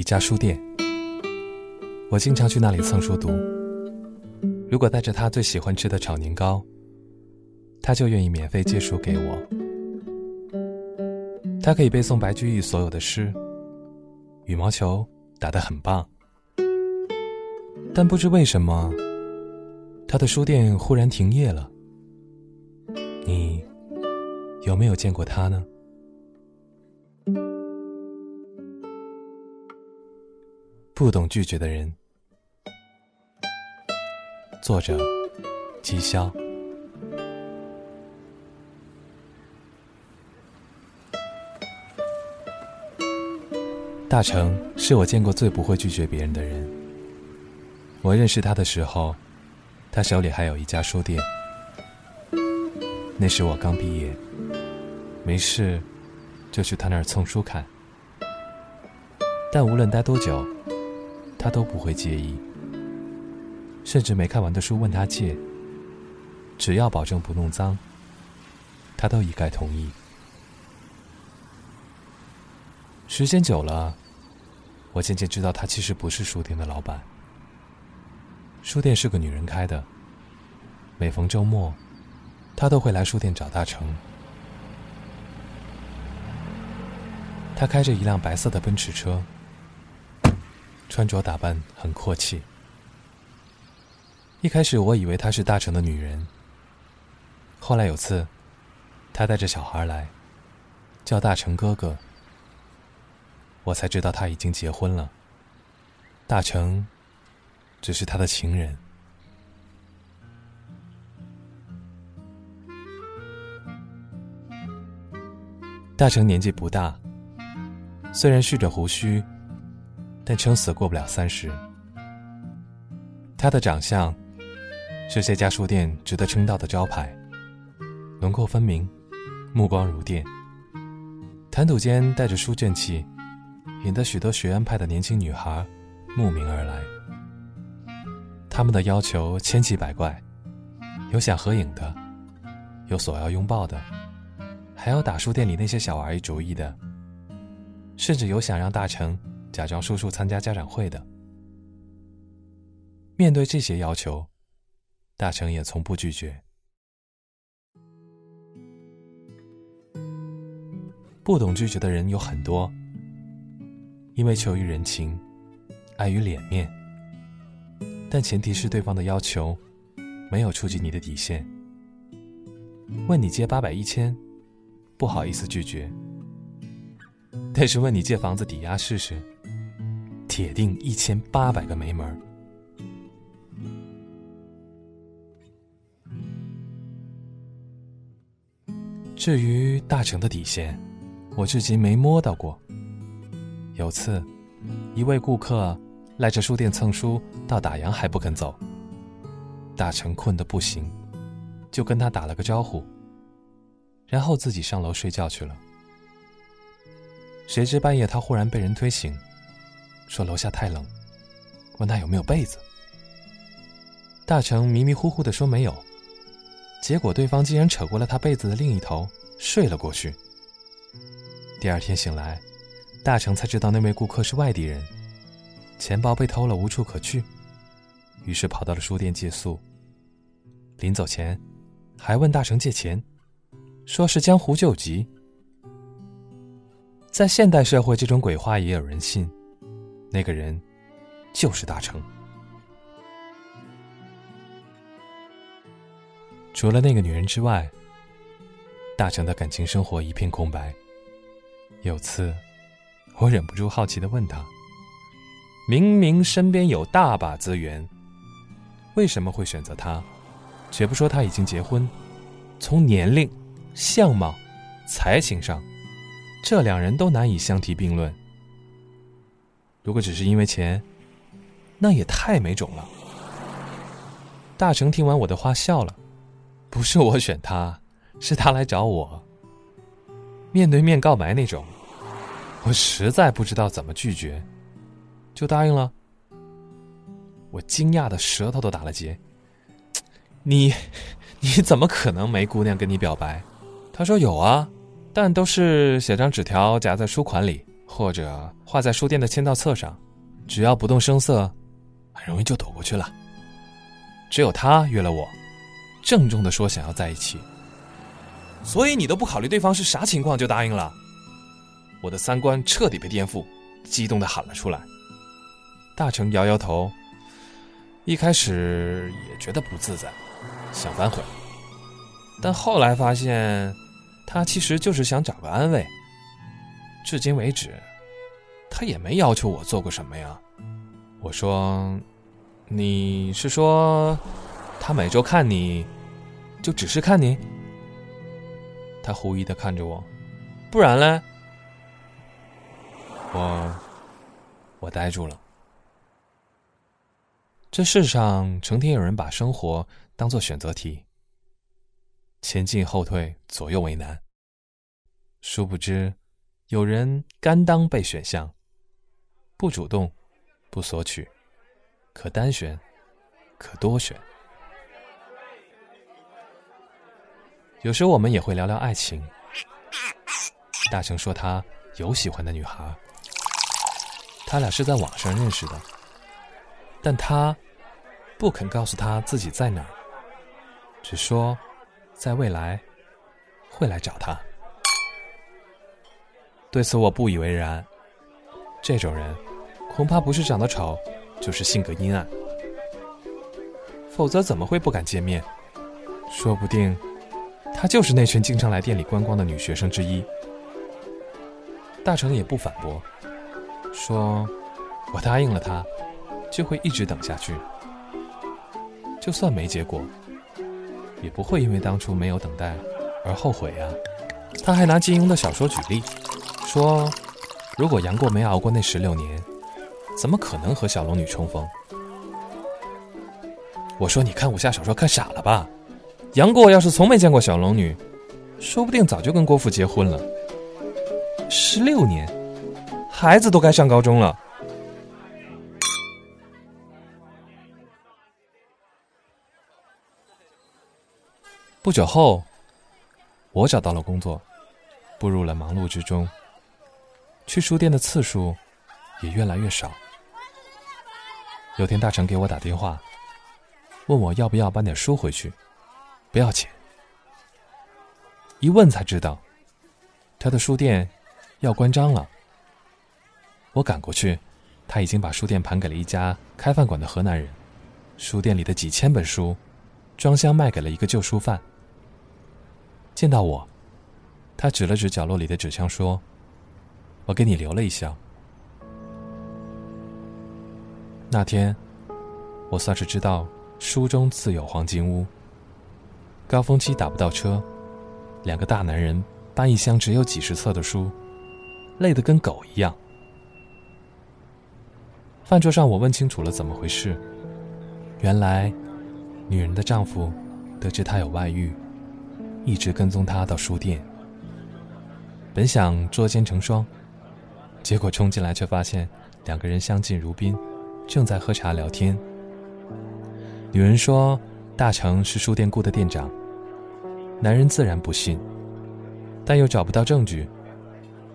一家书店，我经常去那里蹭书读。如果带着他最喜欢吃的炒年糕，他就愿意免费借书给我。他可以背诵白居易所有的诗，羽毛球打得很棒。但不知为什么，他的书店忽然停业了。你有没有见过他呢？不懂拒绝的人，作者：姬潇。大成是我见过最不会拒绝别人的人。我认识他的时候，他手里还有一家书店。那时我刚毕业，没事就去他那儿蹭书看。但无论待多久。他都不会介意，甚至没看完的书问他借，只要保证不弄脏，他都一概同意。时间久了，我渐渐知道他其实不是书店的老板。书店是个女人开的，每逢周末，他都会来书店找大成。他开着一辆白色的奔驰车。穿着打扮很阔气。一开始我以为她是大成的女人。后来有次，她带着小孩来，叫大成哥哥，我才知道她已经结婚了。大成只是他的情人。大成年纪不大，虽然蓄着胡须。但撑死过不了三十。他的长相是这家书店值得称道的招牌，轮廓分明，目光如电，谈吐间带着书卷气，引得许多学院派的年轻女孩慕名而来。他们的要求千奇百怪，有想合影的，有索要拥抱的，还有打书店里那些小玩意主意的，甚至有想让大成。假装叔叔参加家长会的。面对这些要求，大成也从不拒绝。不懂拒绝的人有很多，因为求于人情，碍于脸面。但前提是对方的要求没有触及你的底线。问你借八百一千，不好意思拒绝。但是问你借房子抵押试试。铁定一千八百个没门儿。至于大成的底线，我至今没摸到过。有次，一位顾客赖着书店蹭书到打烊还不肯走，大成困得不行，就跟他打了个招呼，然后自己上楼睡觉去了。谁知半夜他忽然被人推醒。说楼下太冷，问他有没有被子。大成迷迷糊糊的说没有，结果对方竟然扯过了他被子的另一头睡了过去。第二天醒来，大成才知道那位顾客是外地人，钱包被偷了无处可去，于是跑到了书店借宿。临走前，还问大成借钱，说是江湖救急。在现代社会，这种鬼话也有人信。那个人，就是大成。除了那个女人之外，大成的感情生活一片空白。有次，我忍不住好奇的问他：“明明身边有大把资源，为什么会选择他？且不说他已经结婚，从年龄、相貌、才情上，这两人都难以相提并论。”如果只是因为钱，那也太没种了。大成听完我的话笑了，不是我选他，是他来找我。面对面告白那种，我实在不知道怎么拒绝，就答应了。我惊讶的舌头都打了结。你，你怎么可能没姑娘跟你表白？他说有啊，但都是写张纸条夹在书款里。或者画在书店的签到册上，只要不动声色，很容易就躲过去了。只有他约了我，郑重的说想要在一起。所以你都不考虑对方是啥情况就答应了？我的三观彻底被颠覆，激动的喊了出来。大成摇摇头，一开始也觉得不自在，想反悔，但后来发现，他其实就是想找个安慰。至今为止，他也没要求我做过什么呀。我说：“你是说，他每周看你，就只是看你？”他狐疑的看着我，不然嘞？我，我呆住了。这世上成天有人把生活当做选择题，前进后退，左右为难。殊不知，有人甘当被选项，不主动，不索取，可单选，可多选。有时候我们也会聊聊爱情。大成说他有喜欢的女孩，他俩是在网上认识的，但他不肯告诉他自己在哪儿，只说在未来会来找他。对此我不以为然，这种人恐怕不是长得丑，就是性格阴暗，否则怎么会不敢见面？说不定。她就是那群经常来店里观光的女学生之一。大成也不反驳，说：“我答应了他，就会一直等下去。就算没结果，也不会因为当初没有等待而后悔呀。”他还拿金庸的小说举例，说：“如果杨过没熬过那十六年，怎么可能和小龙女重逢？”我说：“你看武侠小说看傻了吧？”杨过要是从没见过小龙女，说不定早就跟郭芙结婚了。十六年，孩子都该上高中了。不久后，我找到了工作，步入了忙碌之中。去书店的次数也越来越少。有天，大成给我打电话，问我要不要搬点书回去。不要钱。一问才知道，他的书店要关张了。我赶过去，他已经把书店盘给了一家开饭馆的河南人。书店里的几千本书，装箱卖给了一个旧书贩。见到我，他指了指角落里的纸箱，说：“我给你留了一箱。”那天，我算是知道书中自有黄金屋。高峰期打不到车，两个大男人搬一箱只有几十册的书，累得跟狗一样。饭桌上，我问清楚了怎么回事。原来，女人的丈夫得知她有外遇，一直跟踪她到书店。本想捉奸成双，结果冲进来却发现两个人相敬如宾，正在喝茶聊天。女人说：“大成是书店雇的店长。”男人自然不信，但又找不到证据，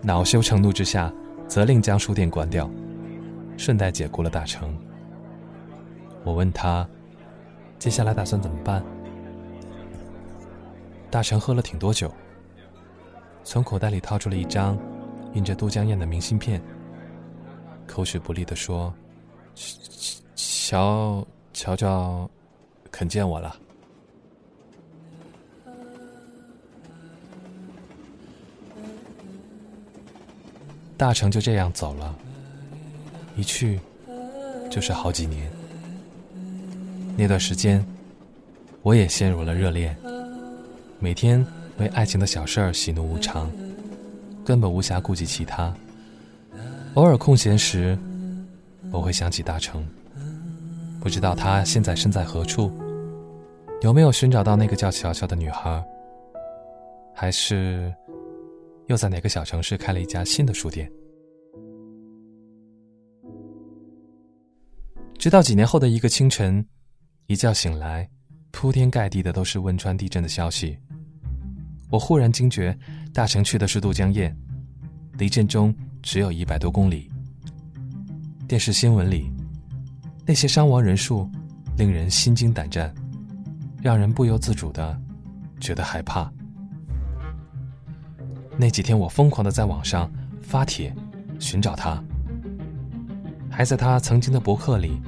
恼羞成怒之下，责令将书店关掉，顺带解雇了大成。我问他，接下来打算怎么办？大成喝了挺多酒，从口袋里掏出了一张印着都江堰的明信片，口齿不利地说：“乔乔乔，肯见我了。”大成就这样走了，一去就是好几年。那段时间，我也陷入了热恋，每天为爱情的小事儿喜怒无常，根本无暇顾及其他。偶尔空闲时，我会想起大成，不知道他现在身在何处，有没有寻找到那个叫乔乔的女孩，还是……又在哪个小城市开了一家新的书店？直到几年后的一个清晨，一觉醒来，铺天盖地的都是汶川地震的消息。我忽然惊觉，大成去的是渡江堰，离震中只有一百多公里。电视新闻里那些伤亡人数令人心惊胆战，让人不由自主的觉得害怕。那几天，我疯狂的在网上发帖寻找他，还在他曾经的博客里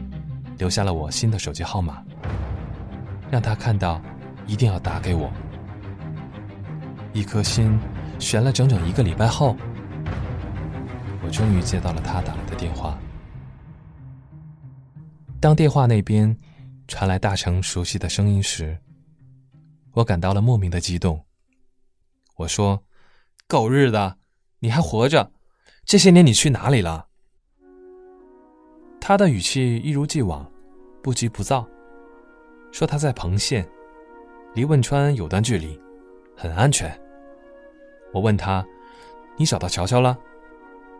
留下了我新的手机号码，让他看到一定要打给我。一颗心悬了整整一个礼拜后，我终于接到了他打来的电话。当电话那边传来大成熟悉的声音时，我感到了莫名的激动。我说。狗日的，你还活着？这些年你去哪里了？他的语气一如既往，不急不躁，说他在彭县，离汶川有段距离，很安全。我问他：“你找到乔乔了？”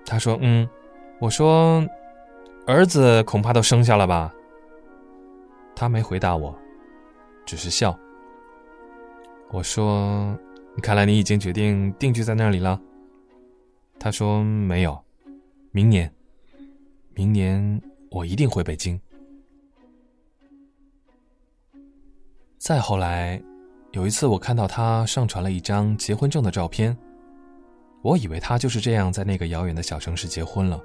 他说：“嗯。”我说：“儿子恐怕都生下了吧？”他没回答我，只是笑。我说。看来你已经决定定居在那里了。他说：“没有，明年，明年我一定回北京。”再后来，有一次我看到他上传了一张结婚证的照片，我以为他就是这样在那个遥远的小城市结婚了。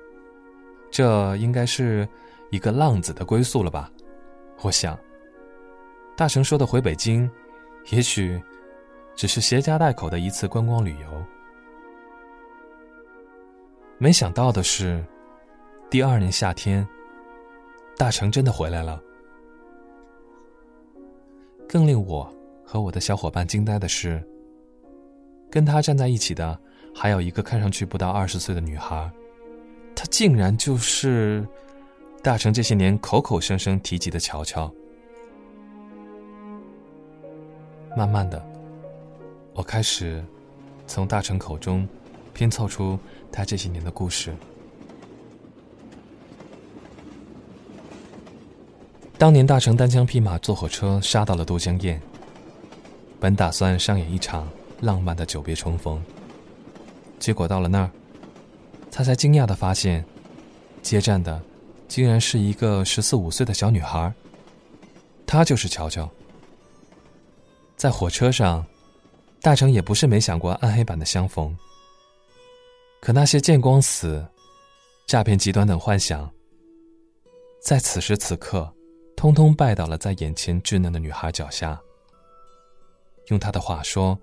这应该是一个浪子的归宿了吧？我想，大成说的回北京，也许。只是携家带口的一次观光旅游，没想到的是，第二年夏天，大成真的回来了。更令我和我的小伙伴惊呆的是，跟他站在一起的还有一个看上去不到二十岁的女孩，她竟然就是大成这些年口口声声提及的乔乔。慢慢的。我开始从大成口中拼凑出他这些年的故事。当年大成单枪匹马坐火车杀到了都江堰，本打算上演一场浪漫的久别重逢，结果到了那儿，他才惊讶的发现，接站的竟然是一个十四五岁的小女孩。她就是乔乔，在火车上。大成也不是没想过暗黑版的相逢，可那些见光死、诈骗集团等幻想，在此时此刻，通通拜倒了在眼前稚嫩的女孩脚下。用他的话说，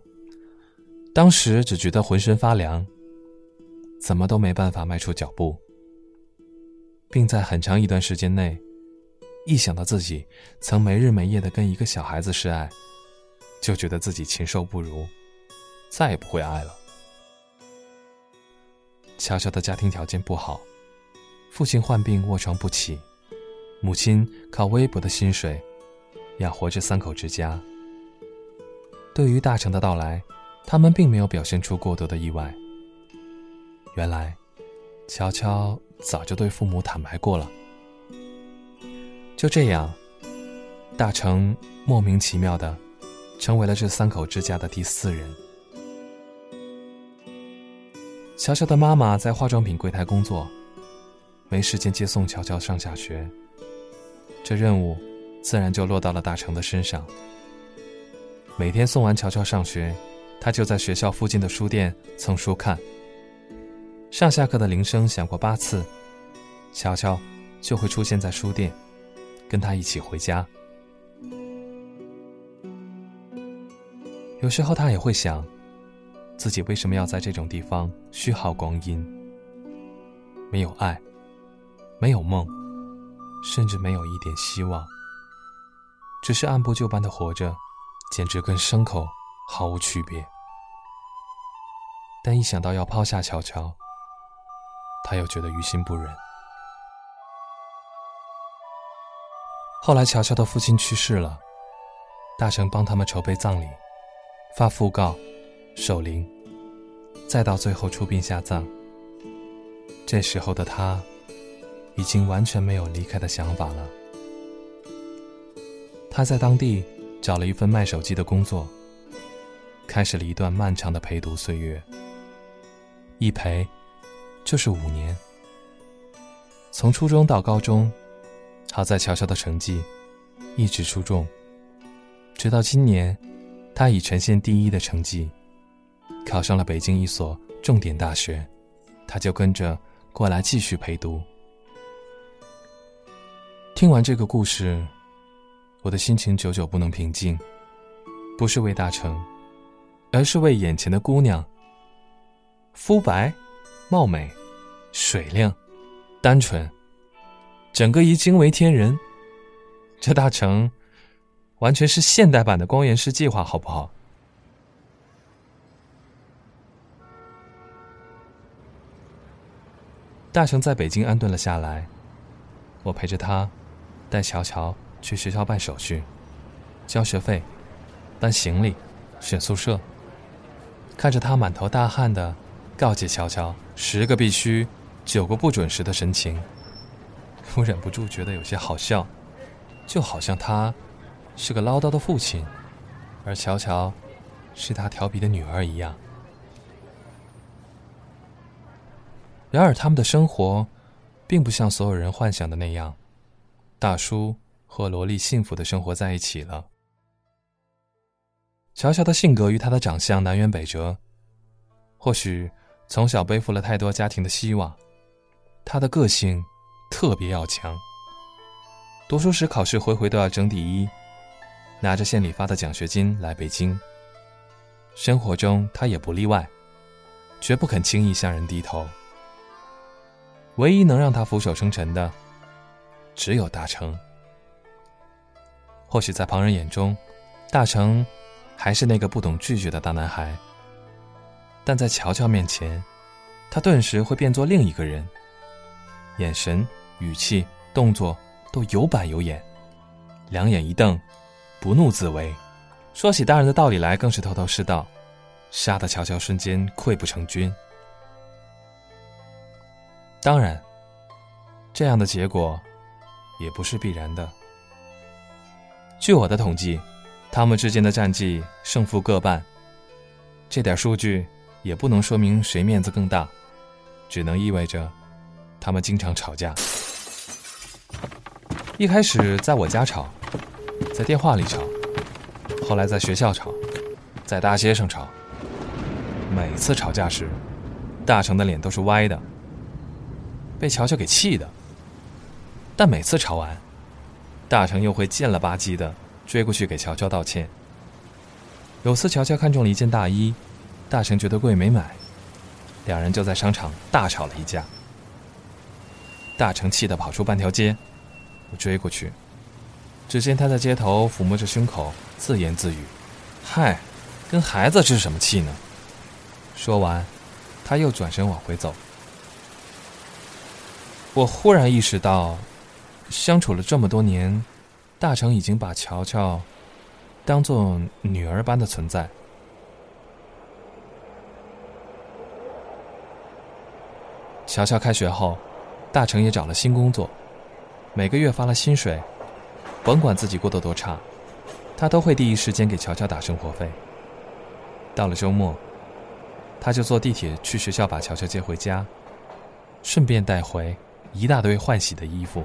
当时只觉得浑身发凉，怎么都没办法迈出脚步，并在很长一段时间内，一想到自己曾没日没夜的跟一个小孩子示爱。就觉得自己禽兽不如，再也不会爱了。乔乔的家庭条件不好，父亲患病卧床不起，母亲靠微薄的薪水养活着三口之家。对于大成的到来，他们并没有表现出过多的意外。原来，乔乔早就对父母坦白过了。就这样，大成莫名其妙的。成为了这三口之家的第四人。乔乔的妈妈在化妆品柜台工作，没时间接送乔乔上下学。这任务自然就落到了大成的身上。每天送完乔乔上学，他就在学校附近的书店蹭书看。上下课的铃声响过八次，乔乔就会出现在书店，跟他一起回家。有时候他也会想，自己为什么要在这种地方虚耗光阴？没有爱，没有梦，甚至没有一点希望，只是按部就班的活着，简直跟牲口毫无区别。但一想到要抛下乔乔，他又觉得于心不忍。后来乔乔的父亲去世了，大成帮他们筹备葬礼。发讣告，守灵，再到最后出殡下葬。这时候的他，已经完全没有离开的想法了。他在当地找了一份卖手机的工作，开始了一段漫长的陪读岁月。一陪，就是五年。从初中到高中，好在乔乔的成绩一直出众，直到今年，他以全县第一的成绩考上了北京一所重点大学，他就跟着过来继续陪读。听完这个故事，我的心情久久不能平静，不是为大成，而是为眼前的姑娘。肤白、貌美、水亮、单纯，整个一惊为天人。这大成，完全是现代版的光源式计划，好不好？大成在北京安顿了下来，我陪着他，带乔乔去学校办手续、交学费、搬行李、选宿舍，看着他满头大汗的。告诫乔乔十个必须，九个不准时的神情，我忍不住觉得有些好笑，就好像他是个唠叨的父亲，而乔乔是他调皮的女儿一样。然而，他们的生活并不像所有人幻想的那样，大叔和萝莉幸福的生活在一起了。乔乔的性格与他的长相南辕北辙，或许。从小背负了太多家庭的希望，他的个性特别要强。读书时考试回回都要争第一，拿着县里发的奖学金来北京。生活中他也不例外，绝不肯轻易向人低头。唯一能让他俯首称臣的，只有大成。或许在旁人眼中，大成还是那个不懂拒绝的大男孩。但在乔乔面前，他顿时会变作另一个人，眼神、语气、动作都有板有眼，两眼一瞪，不怒自威。说起大人的道理来，更是头头是道，杀得乔乔瞬间溃不成军。当然，这样的结果也不是必然的。据我的统计，他们之间的战绩胜负各半，这点数据。也不能说明谁面子更大，只能意味着他们经常吵架。一开始在我家吵，在电话里吵，后来在学校吵，在大街上吵。每次吵架时，大成的脸都是歪的，被乔乔给气的。但每次吵完，大成又会贱了吧唧的追过去给乔乔道歉。有次乔乔看中了一件大衣。大成觉得贵没买，两人就在商场大吵了一架。大成气得跑出半条街，我追过去，只见他在街头抚摸着胸口，自言自语：“嗨，跟孩子置什么气呢？”说完，他又转身往回走。我忽然意识到，相处了这么多年，大成已经把乔乔当做女儿般的存在。乔乔开学后，大成也找了新工作，每个月发了薪水，甭管自己过得多差，他都会第一时间给乔乔打生活费。到了周末，他就坐地铁去学校把乔乔接回家，顺便带回一大堆换洗的衣服，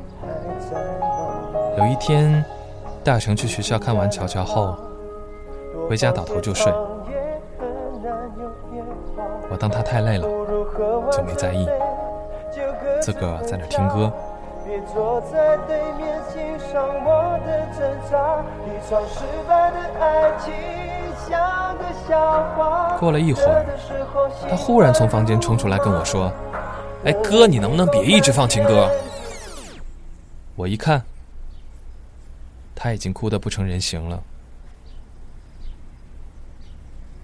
有一天，大成去学校看完乔乔后，回家倒头就睡。我当他太累了，就没在意。自个在那听歌。过了一会儿，他忽然从房间冲出来跟我说：“哎，哥，你能不能别一直放情歌？”我一看，他已经哭得不成人形了。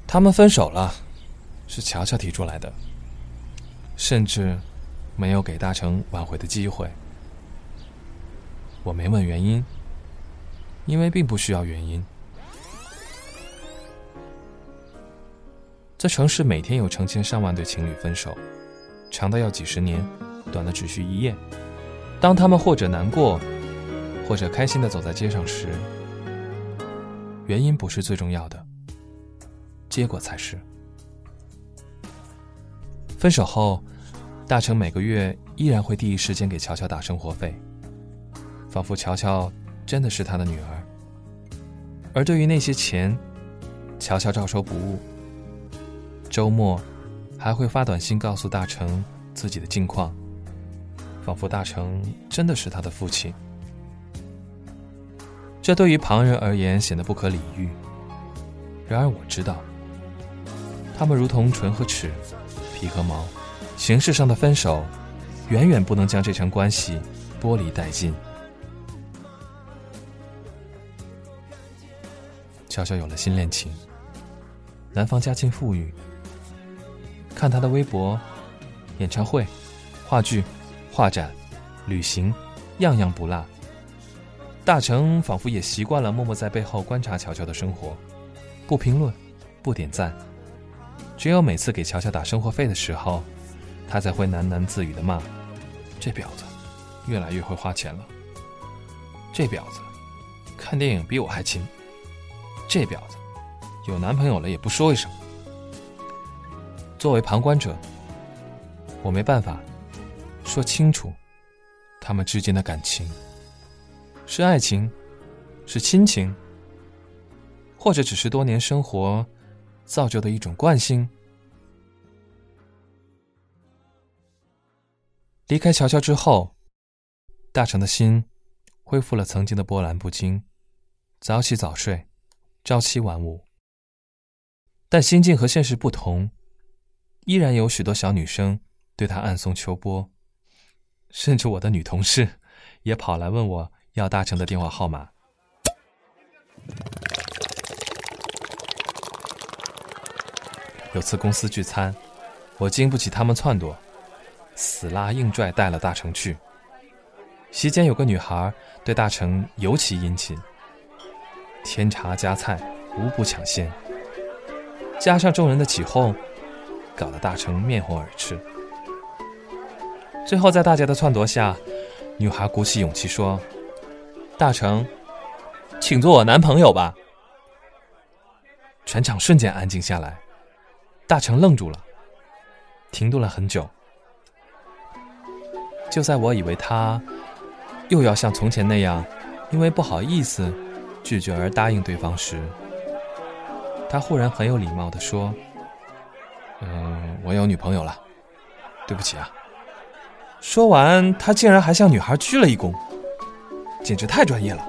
他们分手了，是乔乔提出来的。甚至没有给大成挽回的机会。我没问原因，因为并不需要原因。这城市每天有成千上万对情侣分手，长的要几十年，短的只需一夜。当他们或者难过，或者开心的走在街上时，原因不是最重要的，结果才是。分手后，大成每个月依然会第一时间给乔乔打生活费，仿佛乔乔真的是他的女儿。而对于那些钱，乔乔照收不误。周末，还会发短信告诉大成自己的近况，仿佛大成真的是他的父亲。这对于旁人而言显得不可理喻，然而我知道，他们如同唇和齿，皮和毛，形式上的分手，远远不能将这层关系剥离殆尽。悄悄有了新恋情，男方家境富裕。看他的微博，演唱会、话剧、画展、旅行，样样不落。大成仿佛也习惯了默默在背后观察乔乔的生活，不评论，不点赞，只有每次给乔乔打生活费的时候，他才会喃喃自语的骂：“这婊子，越来越会花钱了。这婊子，看电影比我还勤。这婊子，有男朋友了也不说一声。”作为旁观者，我没办法说清楚他们之间的感情是爱情，是亲情，或者只是多年生活造就的一种惯性。离开乔乔之后，大成的心恢复了曾经的波澜不惊，早起早睡，朝七晚五。但心境和现实不同。依然有许多小女生对他暗送秋波，甚至我的女同事也跑来问我要大成的电话号码。有次公司聚餐，我经不起他们撺掇，死拉硬拽带了大成去。席间有个女孩对大成尤其殷勤，添茶加菜无不抢先，加上众人的起哄。搞得大成面红耳赤。最后，在大家的撺掇下，女孩鼓起勇气说：“大成，请做我男朋友吧。”全场瞬间安静下来，大成愣住了，停顿了很久。就在我以为他又要像从前那样，因为不好意思拒绝而答应对方时，他忽然很有礼貌的说。嗯，我有女朋友了，对不起啊。说完，他竟然还向女孩鞠了一躬，简直太专业了。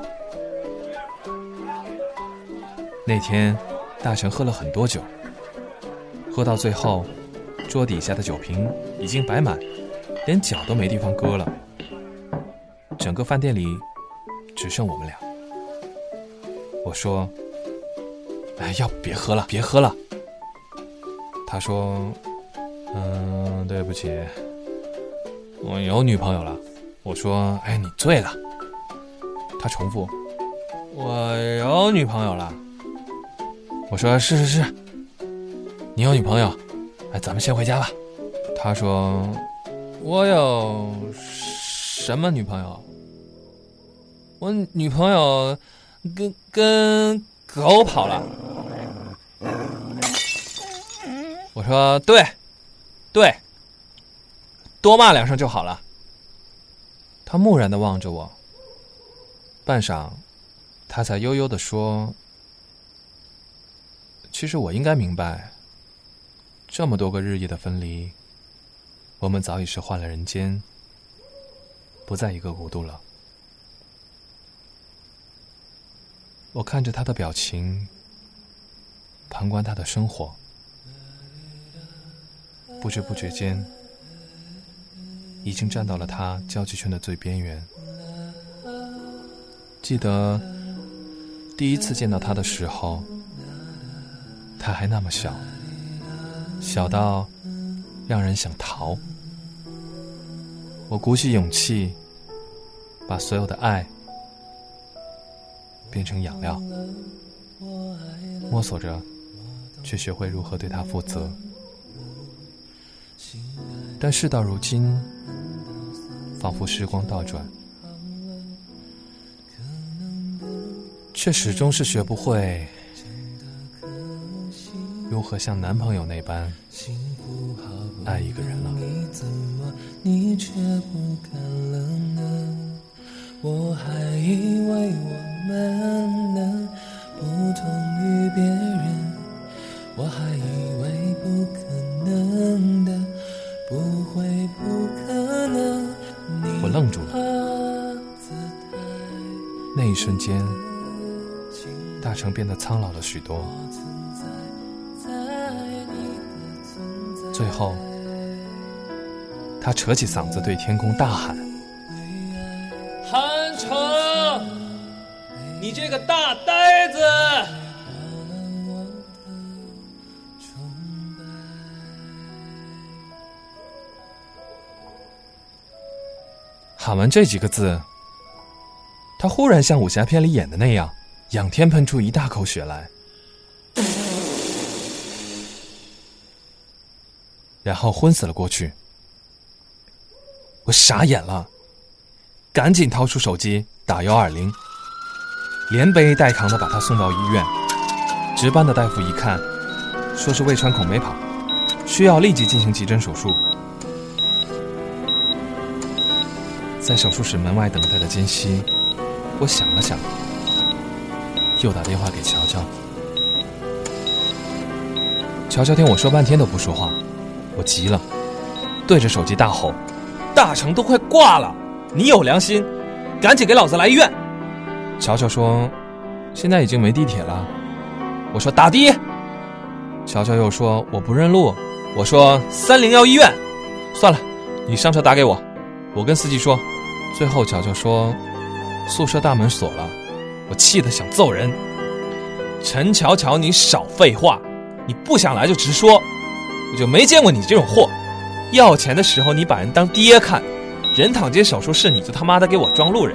那天，大成喝了很多酒，喝到最后，桌底下的酒瓶已经摆满，连脚都没地方搁了。整个饭店里只剩我们俩。我说：“哎，要不别喝了，别喝了。”他说：“嗯，对不起，我有女朋友了。”我说：“哎，你醉了。”他重复：“我有女朋友了。”我说：“是是是，你有女朋友，哎，咱们先回家吧。”他说：“我有什么女朋友？我女朋友跟跟狗跑了。”我说对，对，多骂两声就好了。他木然的望着我，半晌，他才悠悠的说：“其实我应该明白，这么多个日夜的分离，我们早已是换了人间，不在一个国度了。”我看着他的表情，旁观他的生活。不知不觉间，已经站到了他交际圈的最边缘。记得第一次见到他的时候，他还那么小，小到让人想逃。我鼓起勇气，把所有的爱变成养料，摸索着，去学会如何对他负责。但事到如今，仿佛时光倒转，却始终是学不会如何像男朋友那般爱一个人了。你却不敢了呢？我还以为我们能不同于别人，瞬间，大成变得苍老了许多，最后。他扯起嗓子对天空大喊：“韩城，你这个大呆子！”喊完这几个字，他忽然像武侠片里演的那样，仰天喷出一大口血来，然后昏死了过去。我傻眼了，赶紧掏出手机打幺二零，连背带扛的把他送到医院。值班的大夫一看，说是胃穿孔没跑，需要立即进行急诊手术。在手术室门外等待的间隙，我想了想，又打电话给乔乔。乔乔听我说半天都不说话，我急了，对着手机大吼。大成都快挂了，你有良心，赶紧给老子来医院！乔乔说：“现在已经没地铁了。”我说：“打的。”乔乔又说：“我不认路。”我说：“三零幺医院。”算了，你上车打给我，我跟司机说。最后乔乔说：“宿舍大门锁了。”我气得想揍人。陈乔乔，你少废话，你不想来就直说，我就没见过你这种货。要钱的时候你把人当爹看，人躺进手术室你就他妈的给我装路人。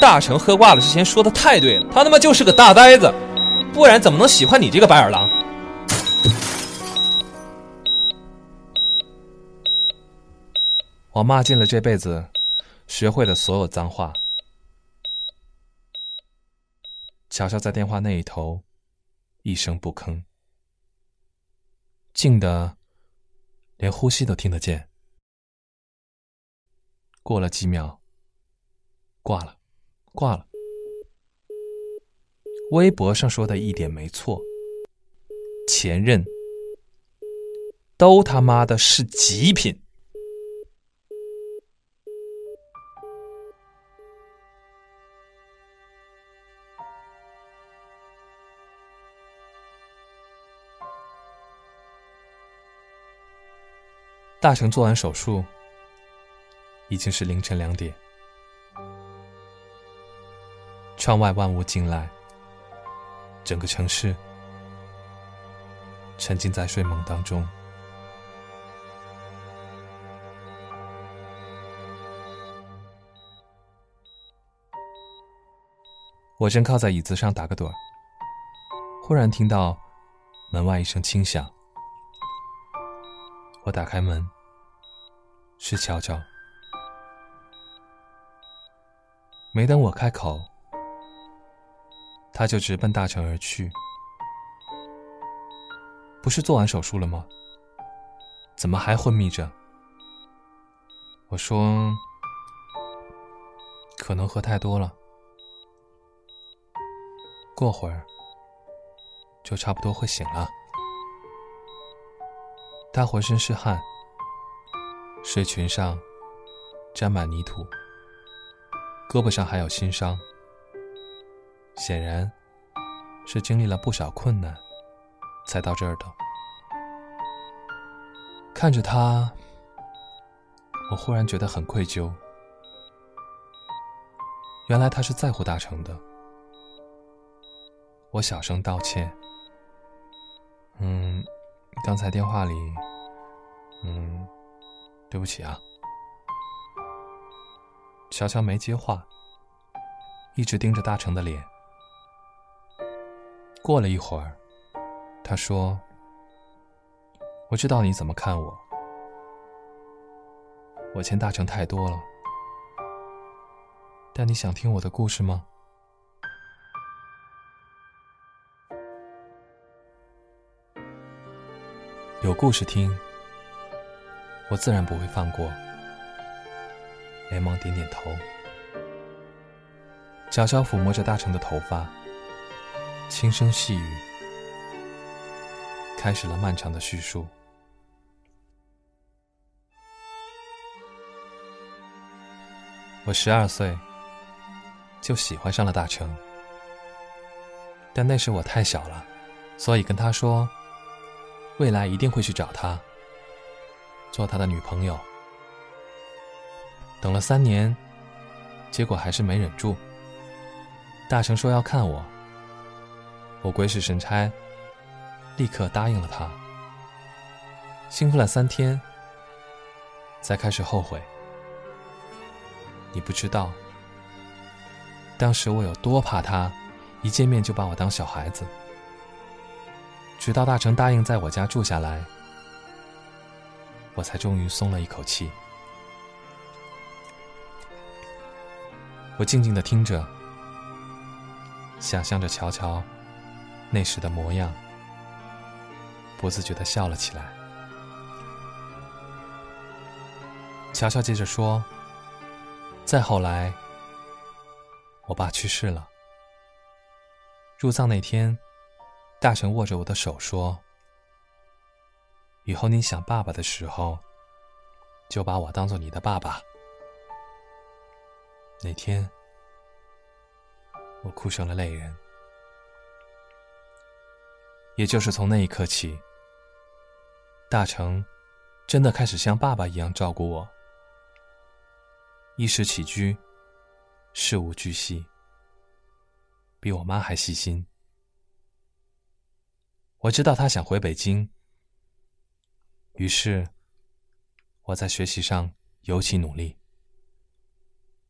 大成喝挂了之前说的太对了，他他妈就是个大呆子，不然怎么能喜欢你这个白眼狼？我骂尽了这辈子学会的所有脏话。乔乔在电话那一头一声不吭，静的。连呼吸都听得见。过了几秒，挂了，挂了。微博上说的一点没错，前任都他妈的是极品。大成做完手术，已经是凌晨两点。窗外万物静赖，整个城市沉浸在睡梦当中。我正靠在椅子上打个盹儿，忽然听到门外一声轻响。我打开门，是乔乔。没等我开口，他就直奔大城而去。不是做完手术了吗？怎么还昏迷着？我说，可能喝太多了，过会儿就差不多会醒了。他浑身是汗，睡裙上沾满泥土，胳膊上还有新伤，显然是经历了不少困难才到这儿的。看着他，我忽然觉得很愧疚。原来他是在乎大成的。我小声道歉。嗯。刚才电话里，嗯，对不起啊。乔乔没接话，一直盯着大成的脸。过了一会儿，他说：“我知道你怎么看我，我欠大成太多了。但你想听我的故事吗？”有故事听，我自然不会放过。连忙点点头，悄悄抚摸着大成的头发，轻声细语，开始了漫长的叙述。我十二岁就喜欢上了大成，但那时我太小了，所以跟他说，未来一定会去找他，做他的女朋友。等了三年，结果还是没忍住。大成说要看我，我鬼使神差，立刻答应了他。兴奋了三天，才开始后悔。你不知道，当时我有多怕他，一见面就把我当小孩子。直到大成答应在我家住下来，我才终于松了一口气。我静静的听着，想象着乔乔那时的模样，不自觉的笑了起来。乔乔接着说：“再后来，我爸去世了。入葬那天，大成握着我的手说：‘以后你想爸爸的时候，就把我当做你的爸爸。’”那天，我哭成了泪人。也就是从那一刻起，大成真的开始像爸爸一样照顾我，衣食起居、事无巨细，比我妈还细心。我知道他想回北京，于是我在学习上尤其努力。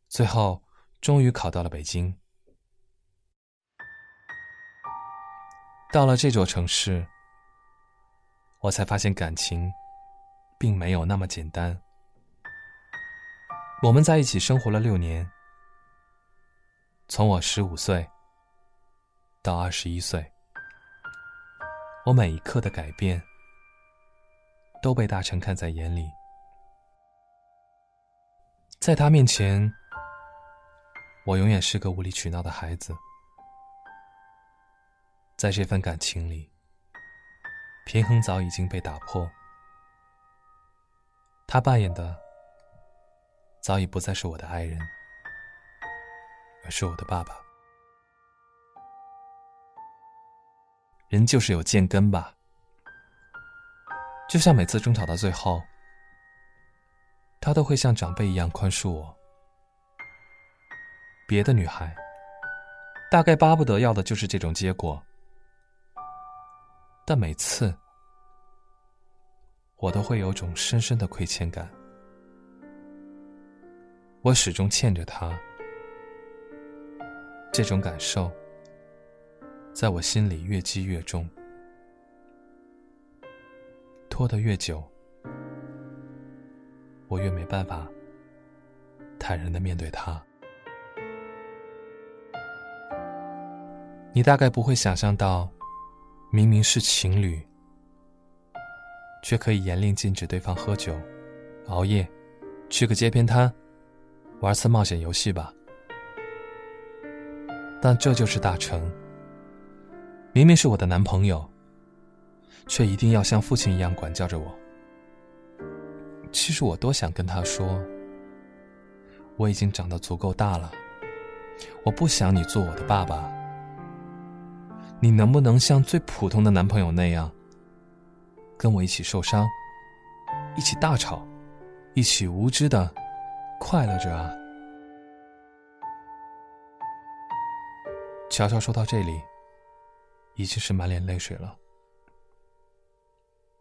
最后，终于考到了北京。到了这座城市，我才发现感情并没有那么简单。我们在一起生活了六年，从我十五岁到二十一岁，我每一刻的改变都被大成看在眼里，在他面前。我永远是个无理取闹的孩子，在这份感情里，平衡早已经被打破。他扮演的早已不再是我的爱人，而是我的爸爸。人就是有贱根吧，就像每次争吵到最后，他都会像长辈一样宽恕我。别的女孩，大概巴不得要的就是这种结果，但每次，我都会有种深深的亏欠感。我始终欠着她，这种感受，在我心里越积越重，拖得越久，我越没办法坦然的面对他。你大概不会想象到，明明是情侣，却可以严令禁止对方喝酒、熬夜，去个街边摊，玩次冒险游戏吧。但这就是大成，明明是我的男朋友，却一定要像父亲一样管教着我。其实我多想跟他说，我已经长得足够大了，我不想你做我的爸爸。你能不能像最普通的男朋友那样，跟我一起受伤，一起大吵，一起无知的快乐着啊？乔乔说到这里，已经是满脸泪水了。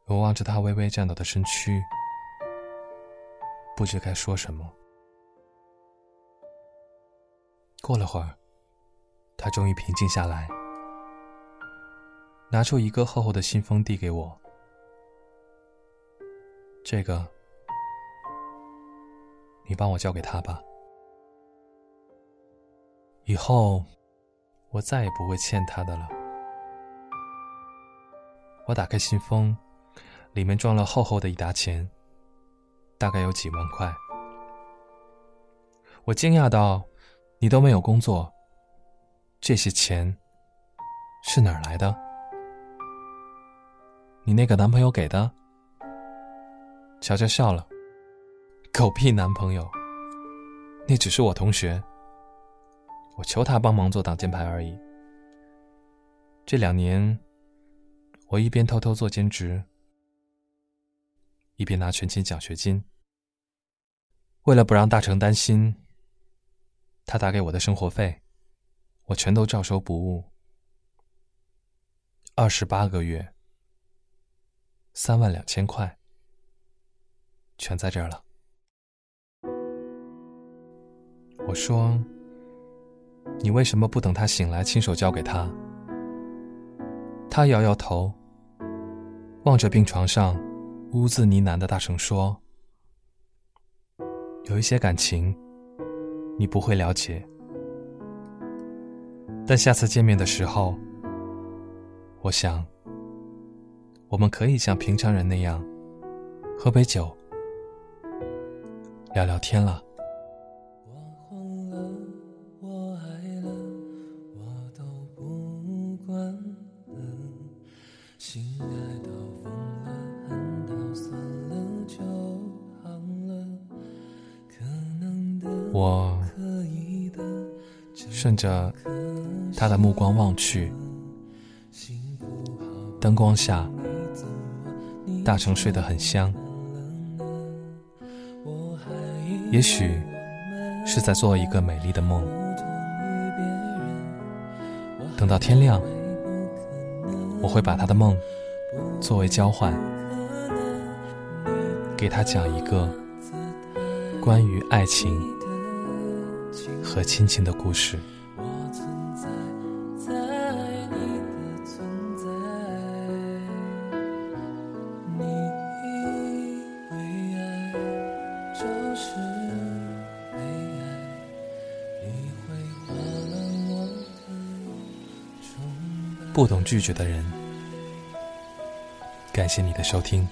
我望着他微微颤抖的身躯，不知该说什么。过了会儿，他终于平静下来，拿出一个厚厚的信封递给我。这个，你帮我交给他吧。以后，我再也不会欠他的了。我打开信封，里面装了厚厚的一沓钱，大概有几万块。我惊讶道：“你都没有工作，这些钱是哪儿来的？你那个男朋友给的？”乔乔笑了：“狗屁男朋友，那只是我同学。我求他帮忙做挡箭牌而已。这两年，我一边偷偷做兼职，一边拿全勤奖学金。为了不让大成担心。”他打给我的生活费，我全都照收不误。二十八个月，三万两千块，全在这儿了。我说：“你为什么不等他醒来亲手交给他？”他摇摇头，望着病床上兀自呢喃的大成说：“有一些感情。”你不会了解，但下次见面的时候，我想，我们可以像平常人那样，喝杯酒，聊聊天了。着他的目光望去，灯光下，大成睡得很香。也许是在做一个美丽的梦。等到天亮，我会把他的梦作为交换，给他讲一个关于爱情。和亲情的故事。不懂拒绝的人，感谢你的收听。